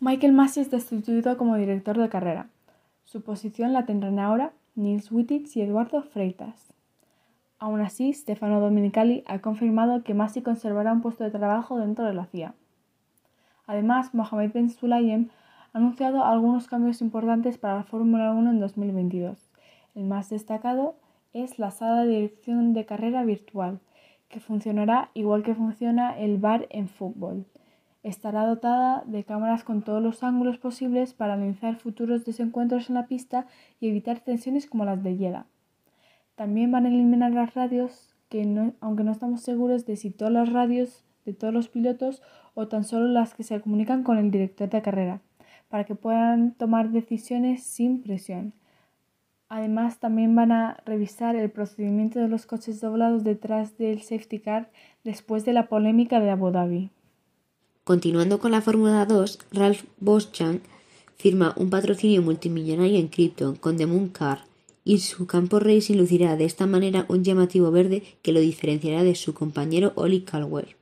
Michael Massey es destituido como director de carrera. Su posición la tendrán ahora Nils Wittich y Eduardo Freitas. Aún así, Stefano Domenicali ha confirmado que Massey conservará un puesto de trabajo dentro de la CIA. Además, Mohamed Ben Sulayem ha anunciado algunos cambios importantes para la Fórmula 1 en 2022. El más destacado es la sala de dirección de carrera virtual, que funcionará igual que funciona el bar en fútbol. Estará dotada de cámaras con todos los ángulos posibles para analizar futuros desencuentros en la pista y evitar tensiones como las de Yeda. También van a eliminar las radios, que aunque no estamos seguros de si todas las radios de todos los pilotos o tan solo las que se comunican con el director de carrera, para que puedan tomar decisiones sin presión. Además, también van a revisar el procedimiento de los coches doblados detrás del safety car después de la polémica de Abu Dhabi. Continuando con la Fórmula 2, Ralph Boschank firma un patrocinio multimillonario en Krypton con The Moon Car y su campo racing lucirá de esta manera un llamativo verde que lo diferenciará de su compañero Oli Caldwell.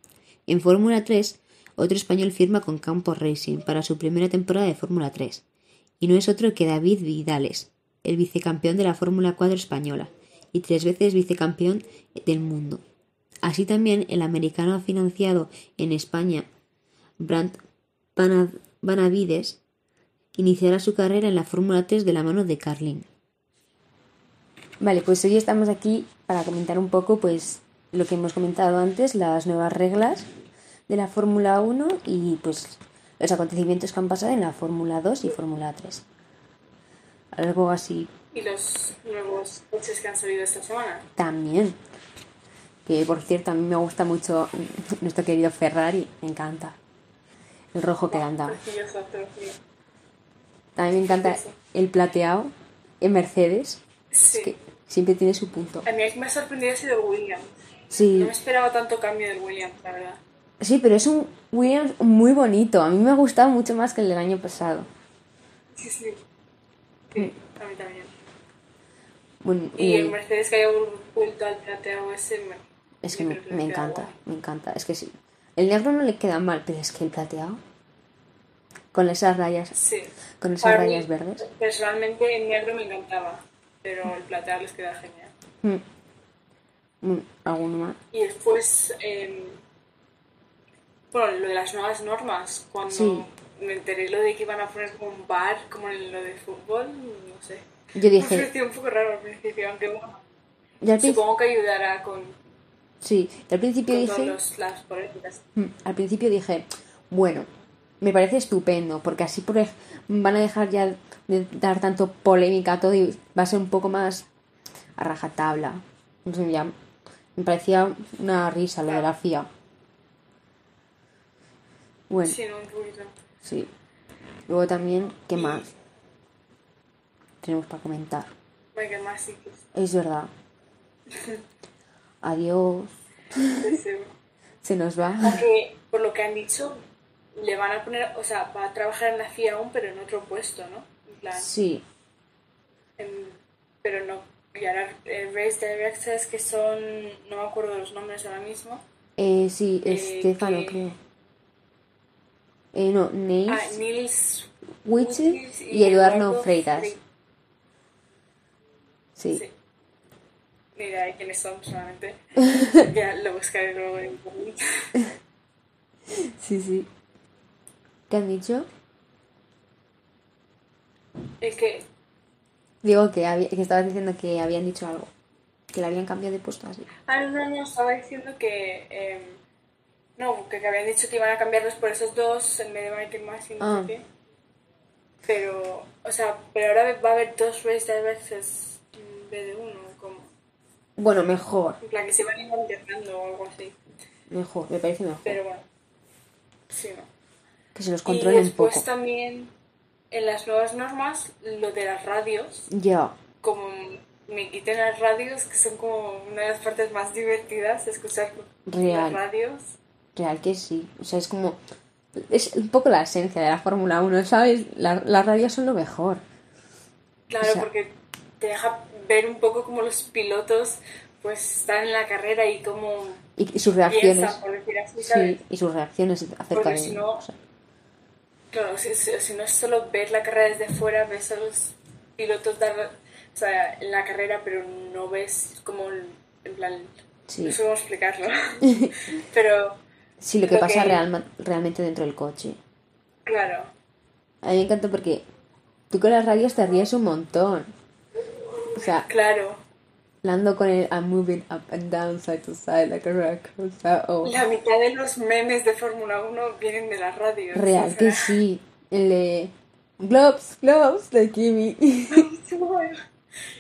En Fórmula 3, otro español firma con Campo Racing para su primera temporada de Fórmula 3, y no es otro que David Vidales, el vicecampeón de la Fórmula 4 española y tres veces vicecampeón del mundo. Así también el americano financiado en España, Brandt Banavides, iniciará su carrera en la Fórmula 3 de la mano de Carlin. Vale, pues hoy estamos aquí para comentar un poco pues lo que hemos comentado antes, las nuevas reglas de la Fórmula 1 y pues los acontecimientos que han pasado en la Fórmula 2 y Fórmula 3 algo así. ¿Y los nuevos coches que han salido esta semana? También. Que por cierto, a mí me gusta mucho nuestro querido Ferrari, me encanta. El rojo que anda. También me encanta el plateado en Mercedes. Sí. que siempre tiene su punto. A mí me ha sorprendido ese de Williams. Sí. No me esperaba tanto cambio del Williams, la verdad. Sí, pero es un Williams muy bonito. A mí me ha gustado mucho más que el del año pasado. Sí, sí. Sí, a mí también. Bueno, y, el Mercedes que haya vuelto al plateado ese es que me, me encanta, me encanta. Es que sí. El negro no le queda mal, pero es que el plateado con esas rayas, sí. con esas rayas verdes. Personalmente el negro me encantaba, pero el plateado les queda genial. Mm. Mm, ¿Alguno más? Y después, eh, bueno, lo de las nuevas normas, cuando sí me enteré lo de que iban a poner como un bar, como en lo de fútbol, no sé. Yo dije... Me pareció un poco raro al principio, aunque bueno, supongo que ayudará con... Sí, al principio con dije... Los, las políticas. Mm, al principio dije, bueno, me parece estupendo, porque así por van a dejar ya de dar tanto polémica a todo y va a ser un poco más a rajatabla. Sé, ya me parecía una risa lo de la FIA. Bueno. Sí, no, un poquito. Sí. Luego también, ¿qué más? Tenemos para comentar. Venga, más sí Es verdad. Adiós. Se nos va. Aunque, por lo que han dicho, le van a poner, o sea, va a trabajar en la FIA aún, pero en otro puesto, ¿no? En plan, sí. pero no. Y ahora, eh, Race Directors, que son, no me acuerdo de los nombres ahora mismo. Eh, sí, eh, Estefano, creo. Eh, no, Nils, ah, Nils y, Eduardo, Freitas. Sí. sí. Mira, quiénes son solamente. ya lo buscaré luego en Sí, sí. ¿Qué han dicho? Es que. Digo que, había, que estabas diciendo que habían dicho algo. Que le habían cambiado de puesto así. Ah, no, no, estaba diciendo que. Eh, no, que, habían dicho que iban a cambiarlos por esos dos en vez de Michael más y no sé ah. qué. Pero, o sea, pero ahora va a haber dos race directors en vez de uno, como. Bueno, mejor. En plan, que se van a ir o algo así. Mejor, me parece mejor. Pero bueno, sí, no. Que se los controlen y después poco. también, en las nuevas normas, lo de las radios, Ya. como me quiten las radios, que son como una de las partes más divertidas, escuchar Real. las radios. Real que sí. O sea, es como. Es un poco la esencia de la Fórmula 1, ¿sabes? La- las radios son lo mejor. Claro, O sea- porque te deja ver un poco como los pilotos pues están en la carrera y cómo Y, y sus reacciones. piensan, por decir así, ¿sabes? Sí, y sus reacciones acerca Porque de. si no- o sea, Claro, si, si- no es solo ver la carrera desde fuera, ves a los pilotos dar, o sea, en la carrera, pero no ves como, en plan, Sí. no sé cómo explicarlo. pero, sí, lo que lo pasa que- realmente dentro del coche. claro, A mí me encanta porque tú con las radios te ríes un montón. O sea, claro. Hablando con el I'm moving up and down, side to side, like a coaster, o La mitad de los memes de Fórmula 1 vienen de las radios. real o que sí. El de Globes, Globes, de Kimi.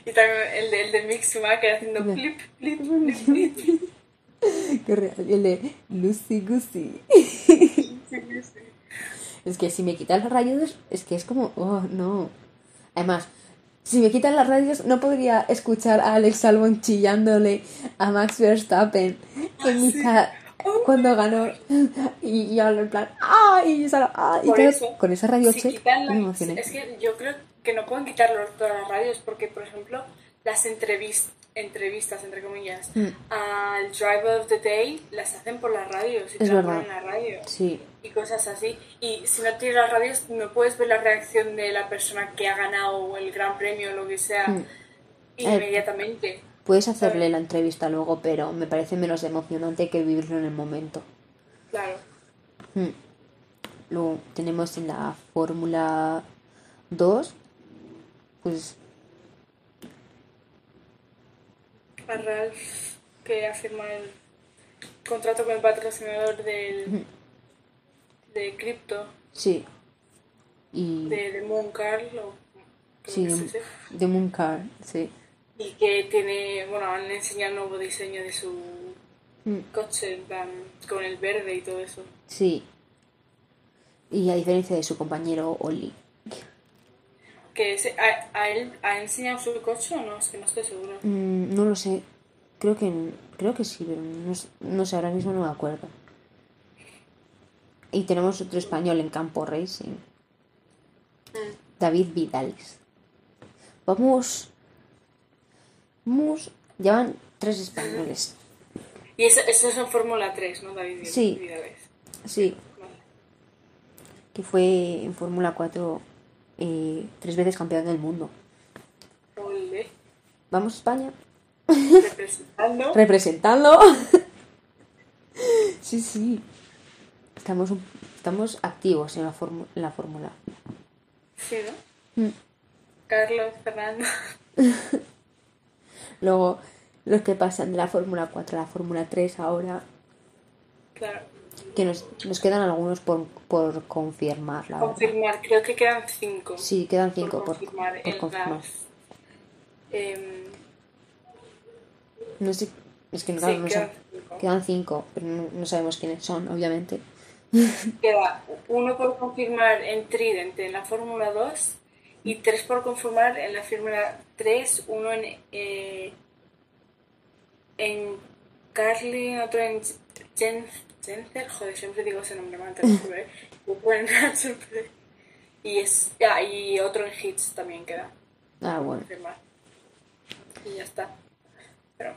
Y también el de, el de Mick Schumacher haciendo flip, flip, flip, flip. Qué real. El de Lucy Goosey. Es que si me quitan las radios, es que es como, oh, no. Además, si me quitan las radios, no podría escuchar a Alex Albon chillándole a Max Verstappen en mitad cuando ganó. Y, y hablo en plan, ¡ah! Y yo solo, ¡ah! Y claro, eso, con esa radio si check quitan me las- emocioné. Es que yo creo que no pueden quitarlo todas las radios porque, por ejemplo, las entrevistas, entrevistas entre comillas, Mm. al Driver of the Day las hacen por las radios y te Es ponen en la radio Sí, y cosas así. Y si no tienes las radios, no puedes ver la reacción de la persona que ha ganado el Gran Premio o lo que sea Mm. inmediatamente. puedes hacerle la entrevista luego, pero me parece menos emocionante que vivirlo en el momento. Claro. Mm. Luego tenemos en la Fórmula 2, pues A Ralph que afirma el contrato con el patrocinador del, de Crypto, sí. Y de, de Mooncar, sí, de, de Mooncar, sí. y que tiene, bueno, han enseñado un nuevo diseño de su Mm, coche, con el verde y todo eso. Sí. Y a diferencia de su compañero Oli. Que ese- a, a él ha enseñado su coche o no, es que no estoy segura. Mm, no lo sé. Creo que creo que sí, pero no, no sé, ahora mismo no me acuerdo. Y tenemos otro español en campo racing. David Vidales. Vamos. Vamos. Llevan tres españoles. Y eso, eso es en Fórmula 3, ¿no, David? Sí. Vidales? Sí, Vale. que fue en Fórmula 4 eh, tres veces campeón del mundo. Vamos España. Representando. representando. sí, sí. Estamos, estamos activos en la, en la fórmula. Sí, ¿no? Mm. Carlos, Fernando. Luego, los que pasan de la Fórmula 4 a la Fórmula 3 ahora, Claro. que nos, nos quedan algunos por, por confirmar, la verdad. Confirmar, creo que quedan cinco. Sí, quedan cinco por, confirmar. por confirmar. las- em, No sé, es que no, Sí, claro, no quedan cinco. Quedan cinco, pero no, no sabemos quiénes son, obviamente. queda uno por confirmar en Trident en la Fórmula 2 y tres por confirmar en la Fórmula 3, uno en, eh, en Carlin, otro en Gencer, joder, siempre digo ese nombre mal, y, es, ah, y otro en Hits también queda Ah, bueno. confirmar. Y ya está. Pero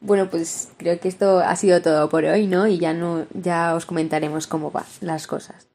Bueno, pues creo que esto ha sido todo por hoy, ¿no? Y ya no, ya os comentaremos cómo van las cosas.